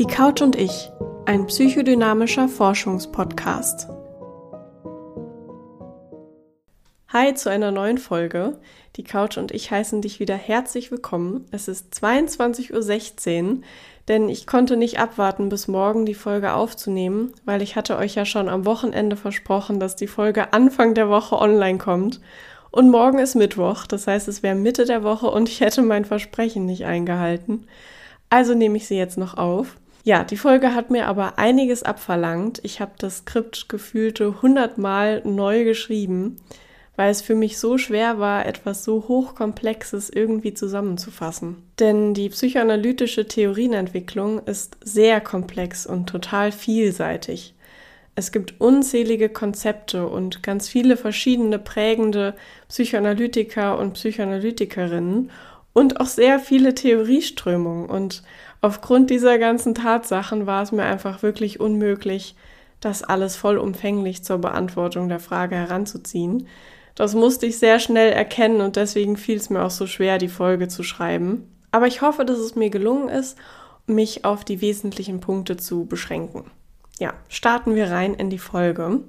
Die Couch und ich, ein psychodynamischer Forschungspodcast. Hi zu einer neuen Folge. Die Couch und ich heißen dich wieder herzlich willkommen. Es ist 22.16 Uhr, denn ich konnte nicht abwarten, bis morgen die Folge aufzunehmen, weil ich hatte euch ja schon am Wochenende versprochen, dass die Folge Anfang der Woche online kommt. Und morgen ist Mittwoch, das heißt, es wäre Mitte der Woche und ich hätte mein Versprechen nicht eingehalten. Also nehme ich sie jetzt noch auf. Ja, die Folge hat mir aber einiges abverlangt. Ich habe das Skript gefühlte hundertmal neu geschrieben, weil es für mich so schwer war, etwas so hochkomplexes irgendwie zusammenzufassen. Denn die psychoanalytische Theorienentwicklung ist sehr komplex und total vielseitig. Es gibt unzählige Konzepte und ganz viele verschiedene prägende Psychoanalytiker und Psychoanalytikerinnen und auch sehr viele Theorieströmungen. Und aufgrund dieser ganzen Tatsachen war es mir einfach wirklich unmöglich, das alles vollumfänglich zur Beantwortung der Frage heranzuziehen. Das musste ich sehr schnell erkennen und deswegen fiel es mir auch so schwer, die Folge zu schreiben. Aber ich hoffe, dass es mir gelungen ist, mich auf die wesentlichen Punkte zu beschränken. Ja, starten wir rein in die Folge.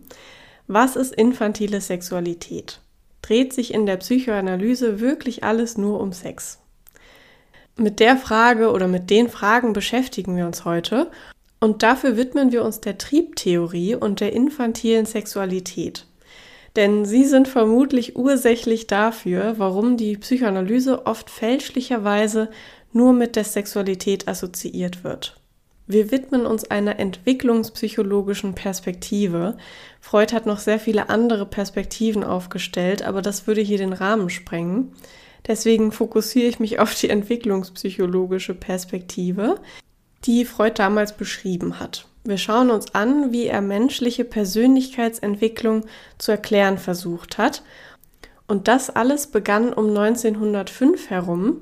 Was ist infantile Sexualität? Dreht sich in der Psychoanalyse wirklich alles nur um Sex? Mit der Frage oder mit den Fragen beschäftigen wir uns heute und dafür widmen wir uns der Triebtheorie und der infantilen Sexualität. Denn sie sind vermutlich ursächlich dafür, warum die Psychoanalyse oft fälschlicherweise nur mit der Sexualität assoziiert wird. Wir widmen uns einer entwicklungspsychologischen Perspektive. Freud hat noch sehr viele andere Perspektiven aufgestellt, aber das würde hier den Rahmen sprengen. Deswegen fokussiere ich mich auf die entwicklungspsychologische Perspektive, die Freud damals beschrieben hat. Wir schauen uns an, wie er menschliche Persönlichkeitsentwicklung zu erklären versucht hat. Und das alles begann um 1905 herum,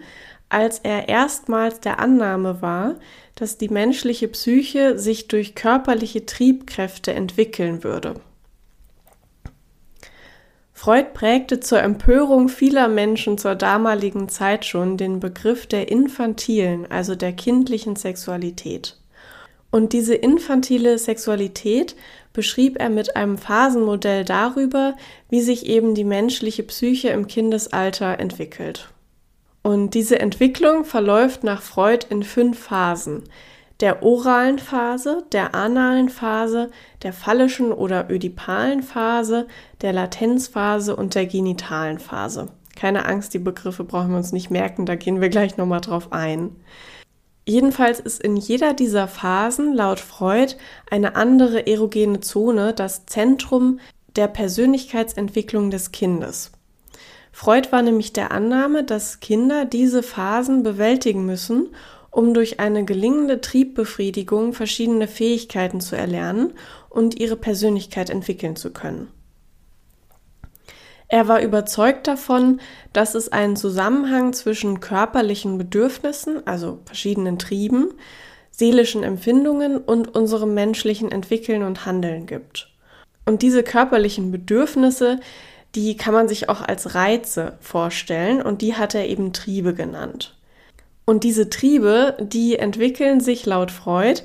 als er erstmals der Annahme war, dass die menschliche Psyche sich durch körperliche Triebkräfte entwickeln würde. Freud prägte zur Empörung vieler Menschen zur damaligen Zeit schon den Begriff der infantilen, also der kindlichen Sexualität. Und diese infantile Sexualität beschrieb er mit einem Phasenmodell darüber, wie sich eben die menschliche Psyche im Kindesalter entwickelt. Und diese Entwicklung verläuft nach Freud in fünf Phasen. Der oralen Phase, der analen Phase, der phallischen oder ödipalen Phase, der Latenzphase und der genitalen Phase. Keine Angst, die Begriffe brauchen wir uns nicht merken, da gehen wir gleich nochmal drauf ein. Jedenfalls ist in jeder dieser Phasen laut Freud eine andere erogene Zone das Zentrum der Persönlichkeitsentwicklung des Kindes. Freud war nämlich der Annahme, dass Kinder diese Phasen bewältigen müssen, um durch eine gelingende Triebbefriedigung verschiedene Fähigkeiten zu erlernen und ihre Persönlichkeit entwickeln zu können. Er war überzeugt davon, dass es einen Zusammenhang zwischen körperlichen Bedürfnissen, also verschiedenen Trieben, seelischen Empfindungen und unserem menschlichen Entwickeln und Handeln gibt. Und diese körperlichen Bedürfnisse die kann man sich auch als Reize vorstellen und die hat er eben Triebe genannt. Und diese Triebe, die entwickeln sich laut Freud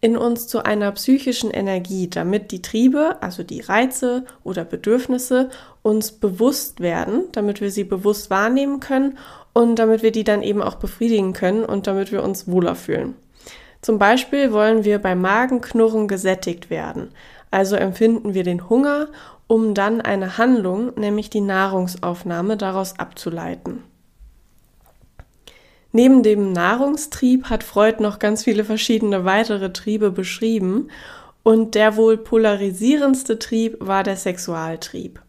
in uns zu einer psychischen Energie, damit die Triebe, also die Reize oder Bedürfnisse, uns bewusst werden, damit wir sie bewusst wahrnehmen können und damit wir die dann eben auch befriedigen können und damit wir uns wohler fühlen. Zum Beispiel wollen wir beim Magenknurren gesättigt werden. Also empfinden wir den Hunger um dann eine Handlung, nämlich die Nahrungsaufnahme, daraus abzuleiten. Neben dem Nahrungstrieb hat Freud noch ganz viele verschiedene weitere Triebe beschrieben und der wohl polarisierendste Trieb war der Sexualtrieb.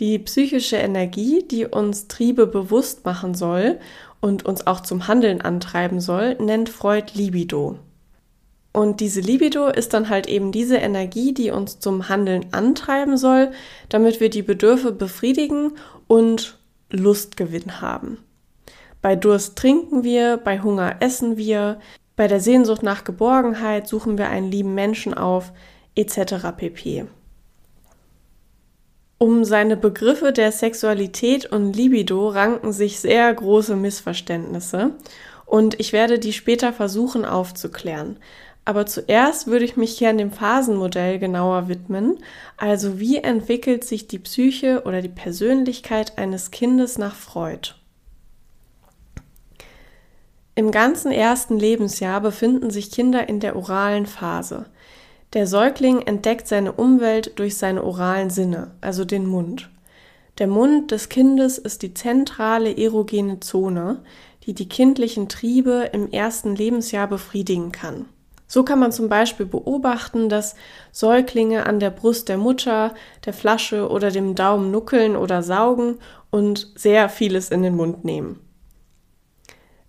Die psychische Energie, die uns Triebe bewusst machen soll und uns auch zum Handeln antreiben soll, nennt Freud Libido. Und diese Libido ist dann halt eben diese Energie, die uns zum Handeln antreiben soll, damit wir die Bedürfe befriedigen und Lustgewinn haben. Bei Durst trinken wir, bei Hunger essen wir, bei der Sehnsucht nach Geborgenheit suchen wir einen lieben Menschen auf, etc. pp. Um seine Begriffe der Sexualität und Libido ranken sich sehr große Missverständnisse und ich werde die später versuchen aufzuklären. Aber zuerst würde ich mich gern dem Phasenmodell genauer widmen, also wie entwickelt sich die Psyche oder die Persönlichkeit eines Kindes nach Freud. Im ganzen ersten Lebensjahr befinden sich Kinder in der oralen Phase. Der Säugling entdeckt seine Umwelt durch seine oralen Sinne, also den Mund. Der Mund des Kindes ist die zentrale erogene Zone, die die kindlichen Triebe im ersten Lebensjahr befriedigen kann. So kann man zum Beispiel beobachten, dass Säuglinge an der Brust der Mutter, der Flasche oder dem Daumen nuckeln oder saugen und sehr vieles in den Mund nehmen.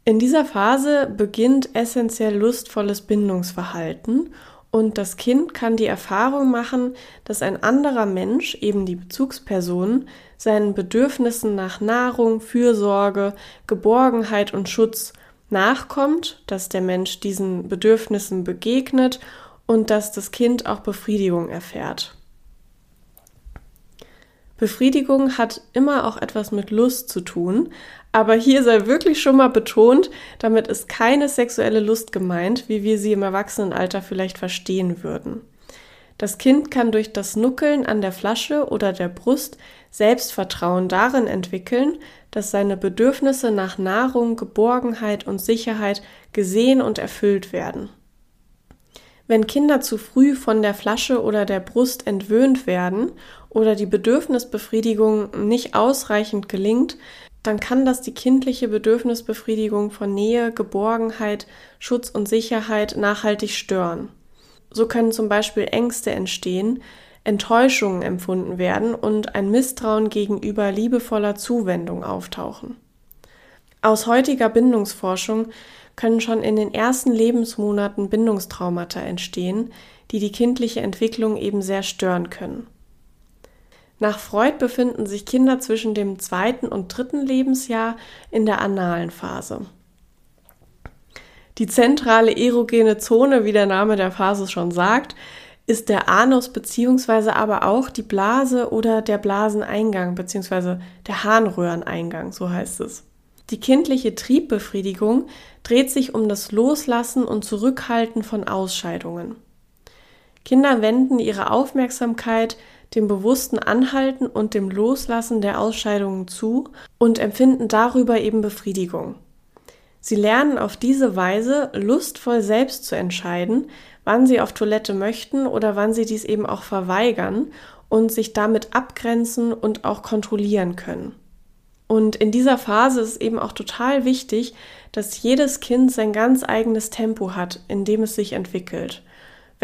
In dieser Phase beginnt essentiell lustvolles Bindungsverhalten und das Kind kann die Erfahrung machen, dass ein anderer Mensch, eben die Bezugsperson, seinen Bedürfnissen nach Nahrung, Fürsorge, Geborgenheit und Schutz nachkommt, dass der Mensch diesen Bedürfnissen begegnet und dass das Kind auch Befriedigung erfährt. Befriedigung hat immer auch etwas mit Lust zu tun, aber hier sei wirklich schon mal betont, damit ist keine sexuelle Lust gemeint, wie wir sie im Erwachsenenalter vielleicht verstehen würden. Das Kind kann durch das Nuckeln an der Flasche oder der Brust Selbstvertrauen darin entwickeln, dass seine Bedürfnisse nach Nahrung, Geborgenheit und Sicherheit gesehen und erfüllt werden. Wenn Kinder zu früh von der Flasche oder der Brust entwöhnt werden oder die Bedürfnisbefriedigung nicht ausreichend gelingt, dann kann das die kindliche Bedürfnisbefriedigung von Nähe, Geborgenheit, Schutz und Sicherheit nachhaltig stören. So können zum Beispiel Ängste entstehen, Enttäuschungen empfunden werden und ein Misstrauen gegenüber liebevoller Zuwendung auftauchen. Aus heutiger Bindungsforschung können schon in den ersten Lebensmonaten Bindungstraumata entstehen, die die kindliche Entwicklung eben sehr stören können. Nach Freud befinden sich Kinder zwischen dem zweiten und dritten Lebensjahr in der analen Phase. Die zentrale erogene Zone, wie der Name der Phase schon sagt, ist der Anus beziehungsweise aber auch die Blase oder der Blaseneingang beziehungsweise der Harnröhreneingang, so heißt es. Die kindliche Triebbefriedigung dreht sich um das Loslassen und Zurückhalten von Ausscheidungen. Kinder wenden ihre Aufmerksamkeit dem bewussten Anhalten und dem Loslassen der Ausscheidungen zu und empfinden darüber eben Befriedigung. Sie lernen auf diese Weise lustvoll selbst zu entscheiden, wann sie auf Toilette möchten oder wann sie dies eben auch verweigern und sich damit abgrenzen und auch kontrollieren können. Und in dieser Phase ist eben auch total wichtig, dass jedes Kind sein ganz eigenes Tempo hat, in dem es sich entwickelt.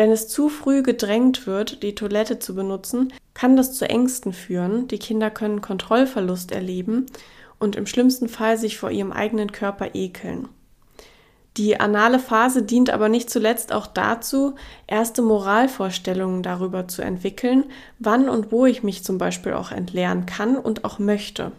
Wenn es zu früh gedrängt wird, die Toilette zu benutzen, kann das zu Ängsten führen. Die Kinder können Kontrollverlust erleben und im schlimmsten Fall sich vor ihrem eigenen Körper ekeln. Die anale Phase dient aber nicht zuletzt auch dazu, erste Moralvorstellungen darüber zu entwickeln, wann und wo ich mich zum Beispiel auch entleeren kann und auch möchte.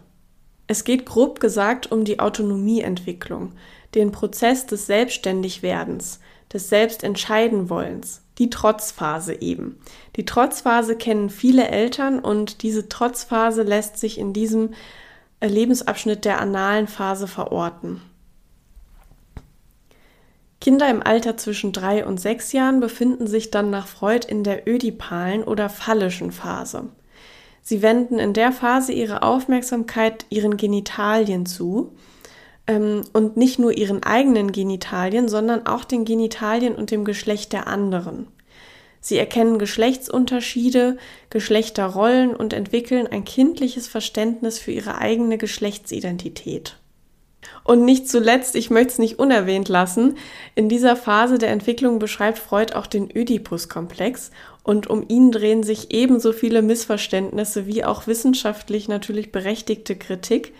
Es geht grob gesagt um die Autonomieentwicklung, den Prozess des Selbstständigwerdens, des Selbstentscheidenwollens, die Trotzphase eben. Die Trotzphase kennen viele Eltern und diese Trotzphase lässt sich in diesem Lebensabschnitt der analen Phase verorten. Kinder im Alter zwischen drei und sechs Jahren befinden sich dann nach Freud in der ödipalen oder phallischen Phase. Sie wenden in der Phase ihre Aufmerksamkeit ihren Genitalien zu und nicht nur ihren eigenen Genitalien, sondern auch den Genitalien und dem Geschlecht der anderen. Sie erkennen Geschlechtsunterschiede, Geschlechterrollen und entwickeln ein kindliches Verständnis für ihre eigene Geschlechtsidentität. Und nicht zuletzt, ich möchte es nicht unerwähnt lassen, in dieser Phase der Entwicklung beschreibt Freud auch den Ödipus-Komplex und um ihn drehen sich ebenso viele Missverständnisse wie auch wissenschaftlich natürlich berechtigte Kritik.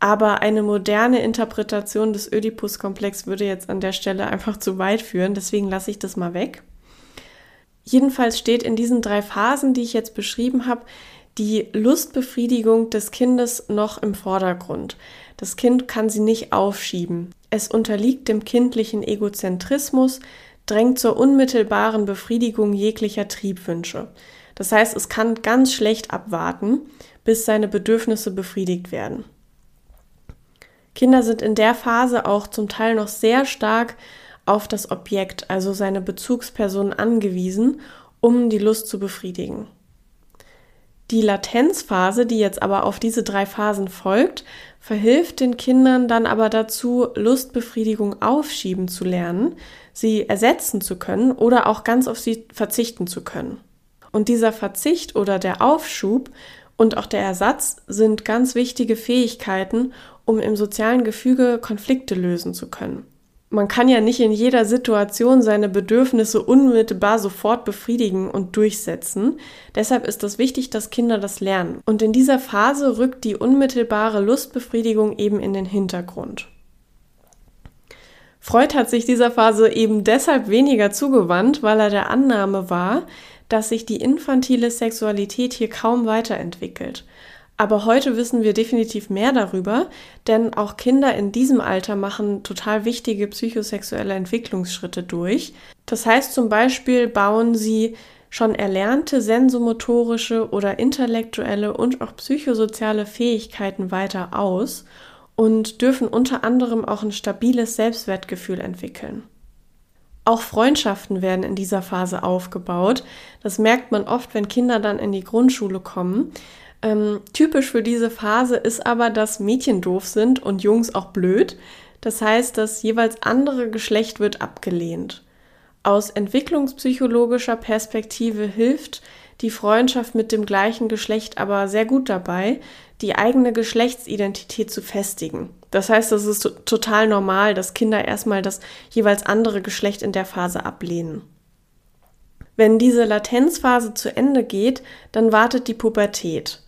Aber eine moderne Interpretation des Ödipus-Komplex würde jetzt an der Stelle einfach zu weit führen, deswegen lasse ich das mal weg. Jedenfalls steht in diesen drei Phasen, die ich jetzt beschrieben habe, die Lustbefriedigung des Kindes noch im Vordergrund. Das Kind kann sie nicht aufschieben. Es unterliegt dem kindlichen Egozentrismus, drängt zur unmittelbaren Befriedigung jeglicher Triebwünsche. Das heißt, es kann ganz schlecht abwarten, bis seine Bedürfnisse befriedigt werden. Kinder sind in der Phase auch zum Teil noch sehr stark auf das Objekt, also seine Bezugsperson angewiesen, um die Lust zu befriedigen. Die Latenzphase, die jetzt aber auf diese drei Phasen folgt, verhilft den Kindern dann aber dazu, Lustbefriedigung aufschieben zu lernen, sie ersetzen zu können oder auch ganz auf sie verzichten zu können. Und dieser Verzicht oder der Aufschub und auch der Ersatz sind ganz wichtige Fähigkeiten, um im sozialen Gefüge Konflikte lösen zu können man kann ja nicht in jeder Situation seine Bedürfnisse unmittelbar sofort befriedigen und durchsetzen. Deshalb ist es wichtig, dass Kinder das lernen. Und in dieser Phase rückt die unmittelbare Lustbefriedigung eben in den Hintergrund. Freud hat sich dieser Phase eben deshalb weniger zugewandt, weil er der Annahme war, dass sich die infantile Sexualität hier kaum weiterentwickelt. Aber heute wissen wir definitiv mehr darüber, denn auch Kinder in diesem Alter machen total wichtige psychosexuelle Entwicklungsschritte durch. Das heißt zum Beispiel bauen sie schon erlernte sensomotorische oder intellektuelle und auch psychosoziale Fähigkeiten weiter aus und dürfen unter anderem auch ein stabiles Selbstwertgefühl entwickeln. Auch Freundschaften werden in dieser Phase aufgebaut. Das merkt man oft, wenn Kinder dann in die Grundschule kommen. Ähm, typisch für diese Phase ist aber, dass Mädchen doof sind und Jungs auch blöd. Das heißt, das jeweils andere Geschlecht wird abgelehnt. Aus entwicklungspsychologischer Perspektive hilft die Freundschaft mit dem gleichen Geschlecht aber sehr gut dabei, die eigene Geschlechtsidentität zu festigen. Das heißt, es ist total normal, dass Kinder erstmal das jeweils andere Geschlecht in der Phase ablehnen. Wenn diese Latenzphase zu Ende geht, dann wartet die Pubertät.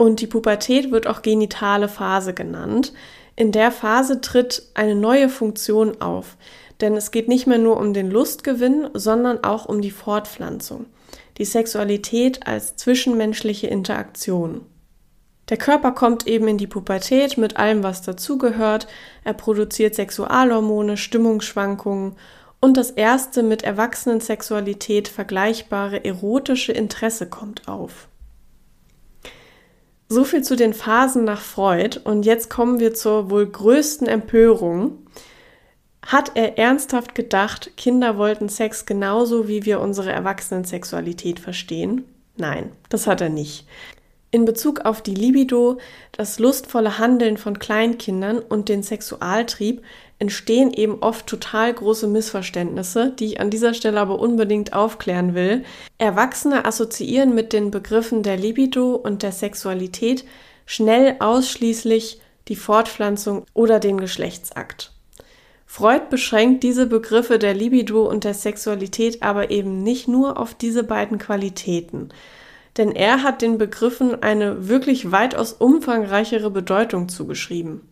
Und die Pubertät wird auch genitale Phase genannt. In der Phase tritt eine neue Funktion auf, denn es geht nicht mehr nur um den Lustgewinn, sondern auch um die Fortpflanzung, die Sexualität als zwischenmenschliche Interaktion. Der Körper kommt eben in die Pubertät mit allem, was dazugehört. Er produziert Sexualhormone, Stimmungsschwankungen und das erste mit Erwachsenensexualität vergleichbare erotische Interesse kommt auf. So viel zu den Phasen nach Freud und jetzt kommen wir zur wohl größten Empörung. Hat er ernsthaft gedacht, Kinder wollten Sex genauso wie wir unsere Erwachsenensexualität verstehen? Nein, das hat er nicht. In Bezug auf die Libido, das lustvolle Handeln von Kleinkindern und den Sexualtrieb entstehen eben oft total große Missverständnisse, die ich an dieser Stelle aber unbedingt aufklären will. Erwachsene assoziieren mit den Begriffen der Libido und der Sexualität schnell ausschließlich die Fortpflanzung oder den Geschlechtsakt. Freud beschränkt diese Begriffe der Libido und der Sexualität aber eben nicht nur auf diese beiden Qualitäten, denn er hat den Begriffen eine wirklich weitaus umfangreichere Bedeutung zugeschrieben.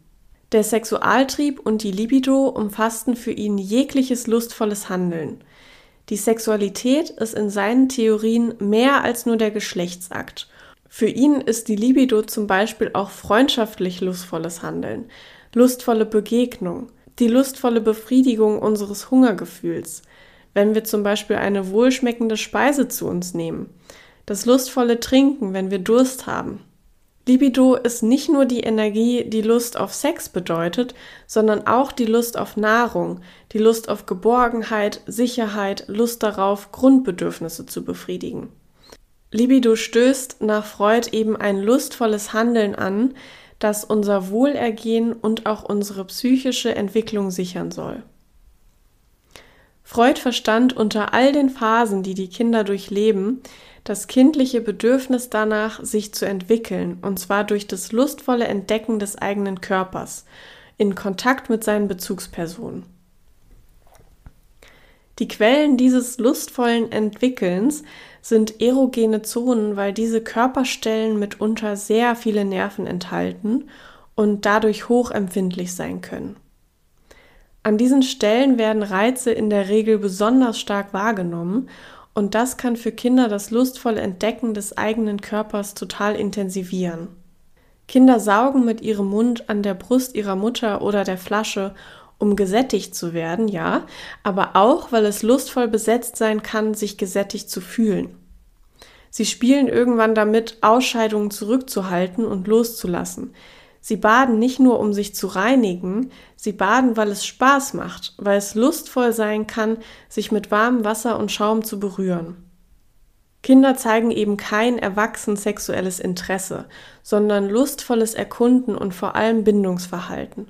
Der Sexualtrieb und die Libido umfassten für ihn jegliches lustvolles Handeln. Die Sexualität ist in seinen Theorien mehr als nur der Geschlechtsakt. Für ihn ist die Libido zum Beispiel auch freundschaftlich lustvolles Handeln, lustvolle Begegnung, die lustvolle Befriedigung unseres Hungergefühls, wenn wir zum Beispiel eine wohlschmeckende Speise zu uns nehmen, das lustvolle Trinken, wenn wir Durst haben, Libido ist nicht nur die Energie, die Lust auf Sex bedeutet, sondern auch die Lust auf Nahrung, die Lust auf Geborgenheit, Sicherheit, Lust darauf, Grundbedürfnisse zu befriedigen. Libido stößt nach Freud eben ein lustvolles Handeln an, das unser Wohlergehen und auch unsere psychische Entwicklung sichern soll. Freud verstand unter all den Phasen, die die Kinder durchleben, das kindliche Bedürfnis danach, sich zu entwickeln, und zwar durch das lustvolle Entdecken des eigenen Körpers, in Kontakt mit seinen Bezugspersonen. Die Quellen dieses lustvollen Entwickelns sind erogene Zonen, weil diese Körperstellen mitunter sehr viele Nerven enthalten und dadurch hochempfindlich sein können. An diesen Stellen werden Reize in der Regel besonders stark wahrgenommen und das kann für Kinder das lustvolle Entdecken des eigenen Körpers total intensivieren. Kinder saugen mit ihrem Mund an der Brust ihrer Mutter oder der Flasche, um gesättigt zu werden, ja, aber auch, weil es lustvoll besetzt sein kann, sich gesättigt zu fühlen. Sie spielen irgendwann damit, Ausscheidungen zurückzuhalten und loszulassen. Sie baden nicht nur, um sich zu reinigen, sie baden, weil es Spaß macht, weil es lustvoll sein kann, sich mit warmem Wasser und Schaum zu berühren. Kinder zeigen eben kein erwachsen sexuelles Interesse, sondern lustvolles Erkunden und vor allem Bindungsverhalten.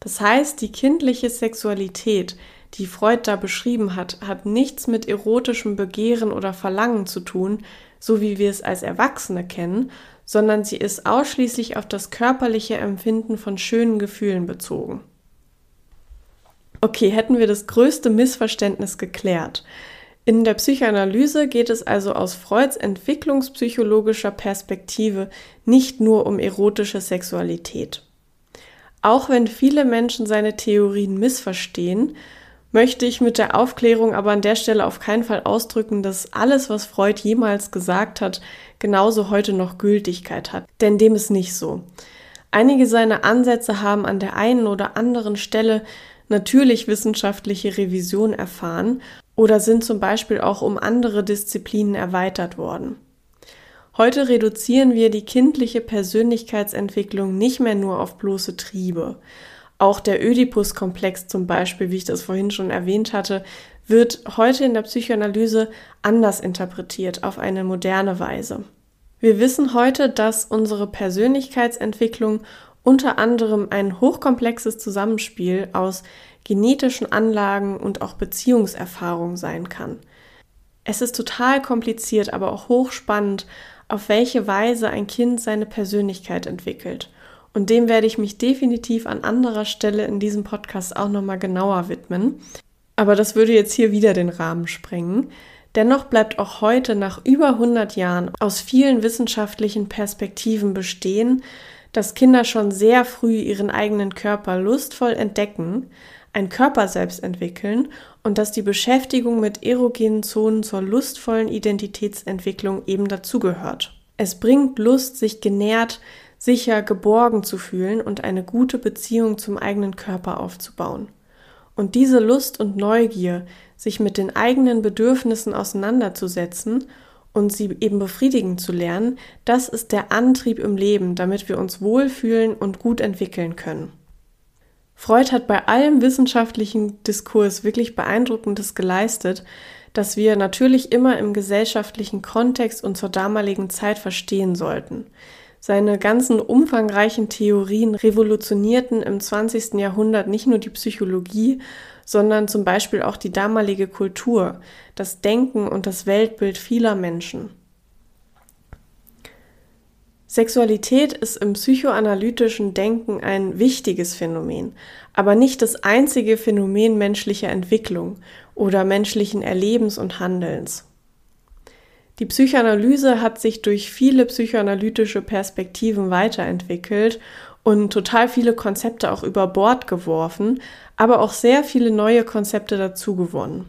Das heißt, die kindliche Sexualität, die Freud da beschrieben hat, hat nichts mit erotischem Begehren oder Verlangen zu tun, so wie wir es als Erwachsene kennen, sondern sie ist ausschließlich auf das körperliche Empfinden von schönen Gefühlen bezogen. Okay, hätten wir das größte Missverständnis geklärt. In der Psychoanalyse geht es also aus Freuds entwicklungspsychologischer Perspektive nicht nur um erotische Sexualität. Auch wenn viele Menschen seine Theorien missverstehen, möchte ich mit der Aufklärung aber an der Stelle auf keinen Fall ausdrücken, dass alles, was Freud jemals gesagt hat, genauso heute noch Gültigkeit hat. Denn dem ist nicht so. Einige seiner Ansätze haben an der einen oder anderen Stelle natürlich wissenschaftliche Revision erfahren oder sind zum Beispiel auch um andere Disziplinen erweitert worden. Heute reduzieren wir die kindliche Persönlichkeitsentwicklung nicht mehr nur auf bloße Triebe. Auch der Ödipus-Komplex zum Beispiel, wie ich das vorhin schon erwähnt hatte, wird heute in der Psychoanalyse anders interpretiert, auf eine moderne Weise. Wir wissen heute, dass unsere Persönlichkeitsentwicklung unter anderem ein hochkomplexes Zusammenspiel aus genetischen Anlagen und auch Beziehungserfahrung sein kann. Es ist total kompliziert, aber auch hochspannend, auf welche Weise ein Kind seine Persönlichkeit entwickelt. Und dem werde ich mich definitiv an anderer Stelle in diesem Podcast auch nochmal genauer widmen. Aber das würde jetzt hier wieder den Rahmen sprengen. Dennoch bleibt auch heute nach über 100 Jahren aus vielen wissenschaftlichen Perspektiven bestehen, dass Kinder schon sehr früh ihren eigenen Körper lustvoll entdecken, ein Körper selbst entwickeln und dass die Beschäftigung mit erogenen Zonen zur lustvollen Identitätsentwicklung eben dazugehört. Es bringt Lust, sich genährt, sicher geborgen zu fühlen und eine gute Beziehung zum eigenen Körper aufzubauen. Und diese Lust und Neugier, sich mit den eigenen Bedürfnissen auseinanderzusetzen und sie eben befriedigen zu lernen, das ist der Antrieb im Leben, damit wir uns wohlfühlen und gut entwickeln können. Freud hat bei allem wissenschaftlichen Diskurs wirklich Beeindruckendes geleistet, das wir natürlich immer im gesellschaftlichen Kontext und zur damaligen Zeit verstehen sollten. Seine ganzen umfangreichen Theorien revolutionierten im 20. Jahrhundert nicht nur die Psychologie, sondern zum Beispiel auch die damalige Kultur, das Denken und das Weltbild vieler Menschen. Sexualität ist im psychoanalytischen Denken ein wichtiges Phänomen, aber nicht das einzige Phänomen menschlicher Entwicklung oder menschlichen Erlebens und Handelns. Die Psychoanalyse hat sich durch viele psychoanalytische Perspektiven weiterentwickelt und total viele Konzepte auch über Bord geworfen, aber auch sehr viele neue Konzepte dazu gewonnen.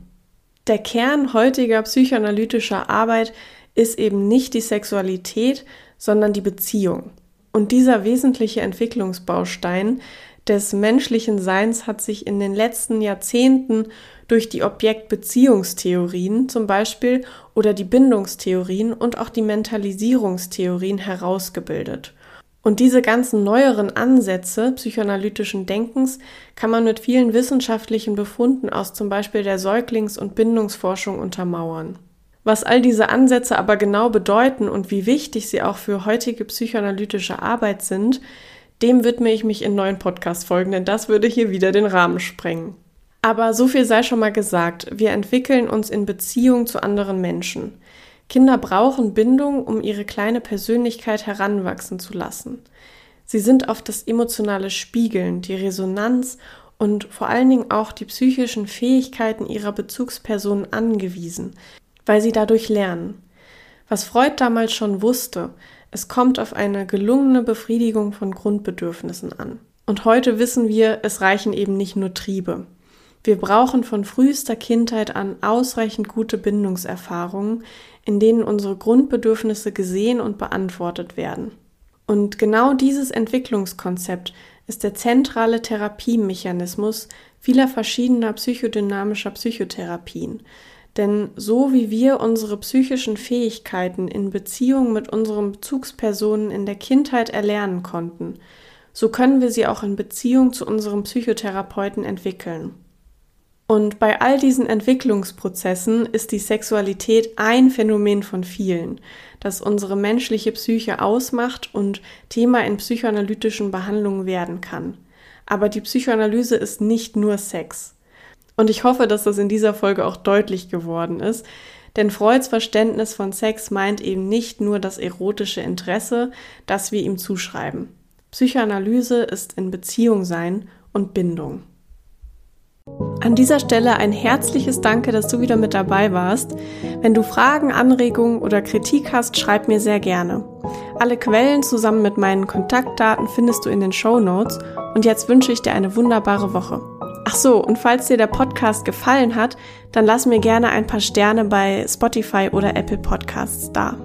Der Kern heutiger psychoanalytischer Arbeit ist eben nicht die Sexualität, sondern die Beziehung. Und dieser wesentliche Entwicklungsbaustein des menschlichen Seins hat sich in den letzten Jahrzehnten durch die Objektbeziehungstheorien zum Beispiel oder die Bindungstheorien und auch die Mentalisierungstheorien herausgebildet. Und diese ganzen neueren Ansätze psychoanalytischen Denkens kann man mit vielen wissenschaftlichen Befunden aus zum Beispiel der Säuglings- und Bindungsforschung untermauern. Was all diese Ansätze aber genau bedeuten und wie wichtig sie auch für heutige psychoanalytische Arbeit sind, dem widme ich mich in neuen Podcast-Folgen, denn das würde hier wieder den Rahmen sprengen. Aber so viel sei schon mal gesagt. Wir entwickeln uns in Beziehung zu anderen Menschen. Kinder brauchen Bindung, um ihre kleine Persönlichkeit heranwachsen zu lassen. Sie sind auf das emotionale Spiegeln, die Resonanz und vor allen Dingen auch die psychischen Fähigkeiten ihrer Bezugspersonen angewiesen, weil sie dadurch lernen. Was Freud damals schon wusste, es kommt auf eine gelungene Befriedigung von Grundbedürfnissen an. Und heute wissen wir, es reichen eben nicht nur Triebe. Wir brauchen von frühester Kindheit an ausreichend gute Bindungserfahrungen, in denen unsere Grundbedürfnisse gesehen und beantwortet werden. Und genau dieses Entwicklungskonzept ist der zentrale Therapiemechanismus vieler verschiedener psychodynamischer Psychotherapien, denn so wie wir unsere psychischen Fähigkeiten in Beziehung mit unseren Bezugspersonen in der Kindheit erlernen konnten, so können wir sie auch in Beziehung zu unserem Psychotherapeuten entwickeln. Und bei all diesen Entwicklungsprozessen ist die Sexualität ein Phänomen von vielen, das unsere menschliche Psyche ausmacht und Thema in psychoanalytischen Behandlungen werden kann. Aber die Psychoanalyse ist nicht nur Sex. Und ich hoffe, dass das in dieser Folge auch deutlich geworden ist, denn Freuds Verständnis von Sex meint eben nicht nur das erotische Interesse, das wir ihm zuschreiben. Psychoanalyse ist in Beziehung sein und Bindung. An dieser Stelle ein herzliches Danke, dass du wieder mit dabei warst. Wenn du Fragen, Anregungen oder Kritik hast, schreib mir sehr gerne. Alle Quellen zusammen mit meinen Kontaktdaten findest du in den Show Notes und jetzt wünsche ich dir eine wunderbare Woche. Ach so, und falls dir der Podcast gefallen hat, dann lass mir gerne ein paar Sterne bei Spotify oder Apple Podcasts da.